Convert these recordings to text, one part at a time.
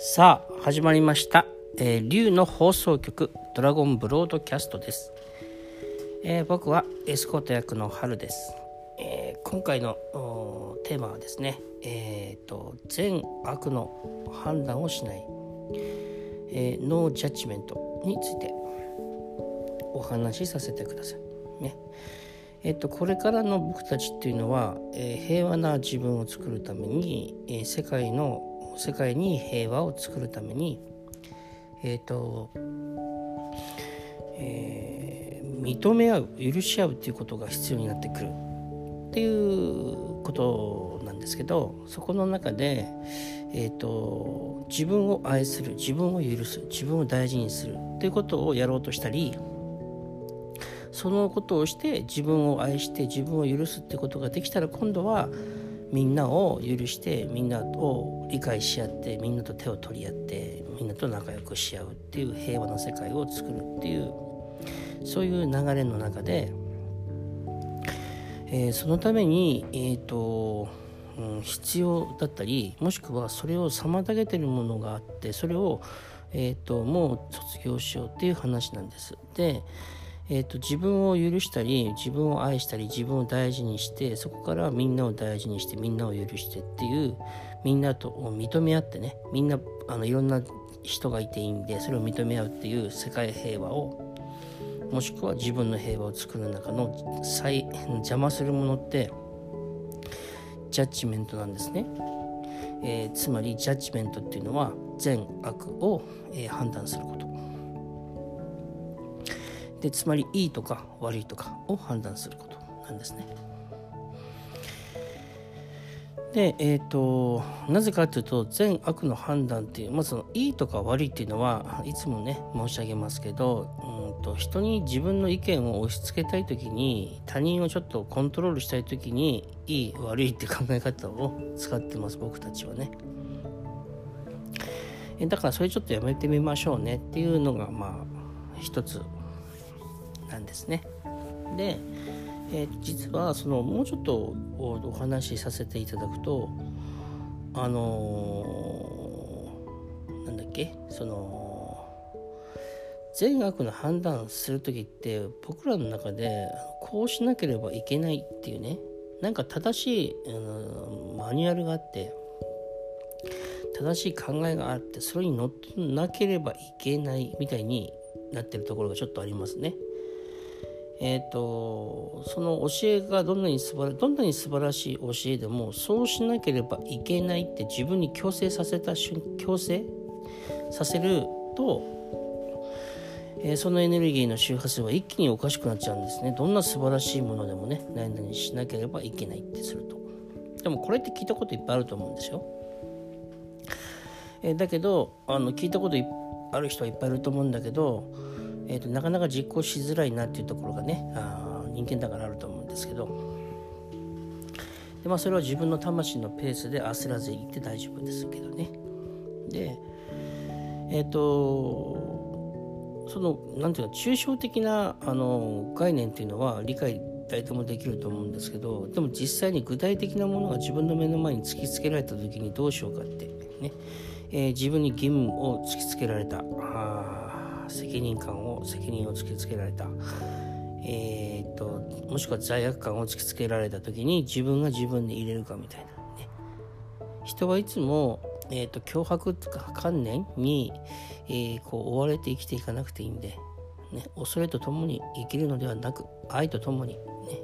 さあ始まりました、えー、竜の放送局ドラゴンブロードキャストです、えー僕はエスコート役の春です、えー今回のーテーマはですねえーと善悪の判断をしない、えーノージャッジメントについてお話しさせてください。ね。えっと、これからの僕たちっていうのは、えー平和な自分を作るために、えー世界の世界に平和を作るためにえっ、と、えー認め合う許し合うっていうことが必要になってくる。っていうことなんですけどそこの中で、えー、と自分を愛する自分を許す自分を大事にするっていうことをやろうとしたりそのことをして自分を愛して自分を許すってことができたら今度はみんなを許してみんなを理解し合ってみんなと手を取り合ってみんなと仲良くし合うっていう平和な世界を作るっていうそういう流れの中で、えーそのために、えーとうん、必要だったりもしくはそれを妨げてるものがあってそれを、えー、ともう卒業しようっていう話なんです。でえー、と自分を許したり自分を愛したり自分を大事にしてそこからみんなを大事にしてみんなを許してっていうみんなと認め合ってねみんなあのいろんな人がいていいんでそれを認め合うっていう世界平和をもしくは自分の平和を作る中の最邪魔するものってジャッジメントなんですね、えーつまりジャッジメントっていうのは善悪を、えー判断すること。でつまりいいとか悪いとかを判断することなんですね。でえー、となぜかというと善悪の判断っていうまずそのいいとか悪いっていうのはいつもね申し上げますけどうんと人に自分の意見を押し付けたい時に他人をちょっとコントロールしたい時にいい悪いって考え方を使ってます僕たちはね。えだからそれちょっとやめてみましょうねっていうのがまあ一つなんですね。で、えー実はそのもうちょっとお話しさせていただくとあのーなんだっけその善悪の判断する時って僕らの中でこうしなければいけないっていうねなんか正しい、あのマニュアルがあって正しい考えがあってそれに乗ってなければいけないみたいになってるところがちょっとありますね。えー、とその教えがどんなに素晴らどんなに素晴らしい教えでもそうしなければいけないって自分に強制させた瞬強制させると、えーそのエネルギーの周波数は一気におかしくなっちゃうんですね。どんな素晴らしいものでもね何々しなければいけないってすると。でもこれって聞いたこといっぱいあると思うんですよ。えーだけどあの聞いたことある人はいっぱいいると思うんだけど、えーとなかなか実行しづらいなっていうところがねあ人間だからあると思うんですけど。で、まあ、それは自分の魂のペースで焦らずにいって大丈夫ですけどね。でえっ、とそのなんていうか抽象的なあの概念っていうのは理解誰でもできると思うんですけどでも実際に具体的なものが自分の目の前に突きつけられた時にどうしようかってね、えー自分に義務を突きつけられた。あ責任感を責任を突きつけられた。えー、ともしくは罪悪感を突きつけられた時に自分が自分で入れるかみたいなね。人はいつも、えー、と脅迫とか観念に、えーこう追われて生きていかなくていいんで、ね、恐れとともに生きるのではなく愛とともに、ね、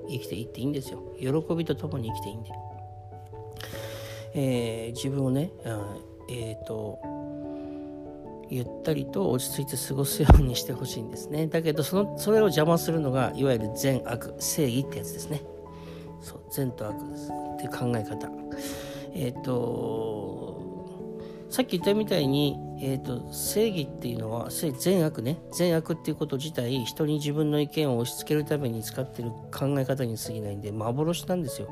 生きていっていいんですよ。喜びとともに生きていいんで、えー自分をねえっ、とゆったりと落ち着いて過ごすようにしてほしいんですね。だけどそのそれを邪魔するのがいわゆる善悪正義ってやつですね。そう善と悪っていう考え方。えっ、とさっき言ったみたいに、えー、と正義っていうのは正善悪ね。善悪っていうこと自体人に自分の意見を押し付けるために使ってる考え方に過ぎないんで幻なんですよ。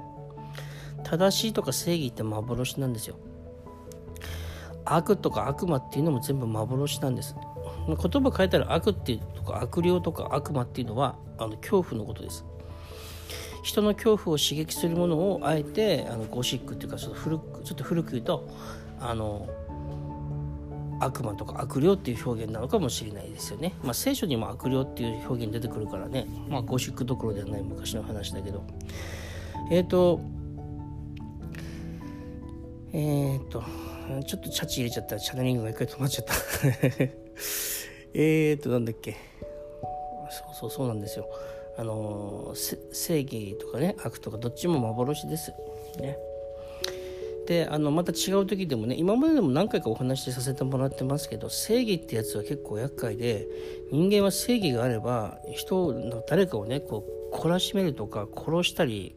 正しいとか正義って幻なんですよ。悪とか悪魔っていうのも全部幻なんです言葉変えたら悪っていうとか悪霊とか悪魔っていうのはあの恐怖のことです人の恐怖を刺激するものをあえてあのゴシックっていうかちょっと古くちょっと古く言うとあの悪魔とか悪霊っていう表現なのかもしれないですよね。まあ、聖書にも悪霊っていう表現出てくるからね、まあ、ゴシックどころではない昔の話だけど。えっ、ー、と、えっ、ー、と、ちょっとチャチ入れちゃったらチャネリングが一回止まっちゃった。えっと、なんだっけ。そうそうそうなんですよ。あの正義とかね悪とかどっちも幻です。ね。であのまた違う時でもね今まででも何回かお話しさせてもらってますけど正義ってやつは結構厄介で人間は正義があれば人の誰かをねこう懲らしめるとか殺したり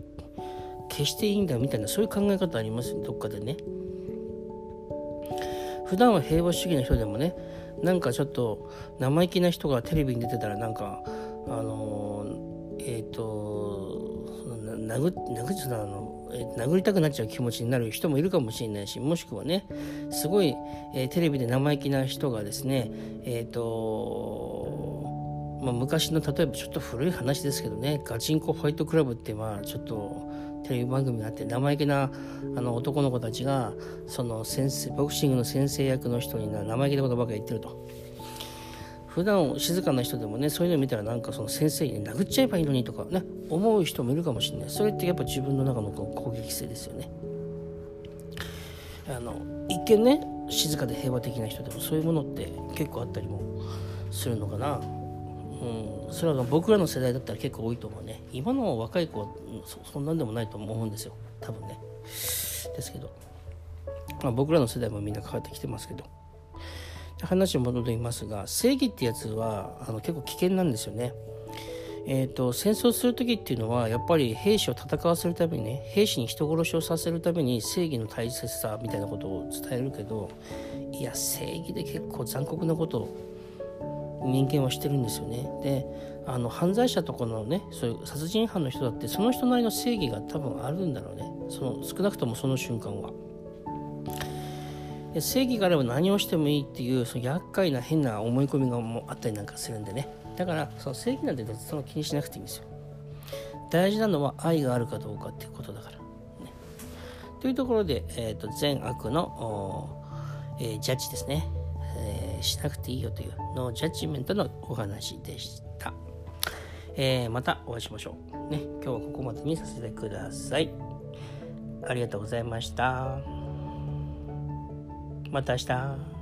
消していいんだみたいなそういう考え方ありますどっかでね普段は平和主義な人でもねなんかちょっと生意気な人がテレビに出てたらなんかあのえっ、ー、と殴殴っあの殴りたくなっちゃう気持ちになる人もいるかもしれないしもしくはねすごい、えー、テレビで生意気な人がですねえっ、ー、と、まあ、昔の例えばちょっと古い話ですけどねガチンコファイトクラブってまあちょっとテレビ番組があって生意気なあの男の子たちがその先生ボクシングの先生役の人に生意気なことばかり言ってると。普段静かな人でもねそういうの見たらなんかその先生に殴っちゃえばいいのにとかね思う人もいるかもしれない。それってやっぱ自分の中の攻撃性ですよね。あの一見ね静かで平和的な人でもそういうものって結構あったりもするのかな。うん。それは僕らの世代だったら結構多いと思うね。今の若い子はそんなんでもないと思うんですよ。多分ね。ですけど、まあ、僕らの世代もみんな変わってきてますけど。話戻りますが正義ってやつはあの結構危険なんですよね。えーと、戦争する時っていうのはやっぱり兵士を戦わせるためにね兵士に人殺しをさせるために正義の大切さみたいなことを伝えるけどいや正義で結構残酷なことを人間はしてるんですよね。であの犯罪者とかのねそういう殺人犯の人だってその人なりの正義が多分あるんだろうね。その少なくともその瞬間は。正義があれば何をしてもいいっていうその厄介な変な思い込みがもあったりなんかするんでね。だからその正義なんてその気にしなくていいんですよ。大事なのは愛があるかどうかっていうことだから、ね、というところで、えーと、善悪の、えー、ジャッジですね、しなくていいよというのジャッジメントのお話でした、えー、またお会いしましょう、ね、今日はここまでにさせてくださいありがとうございました。また明日。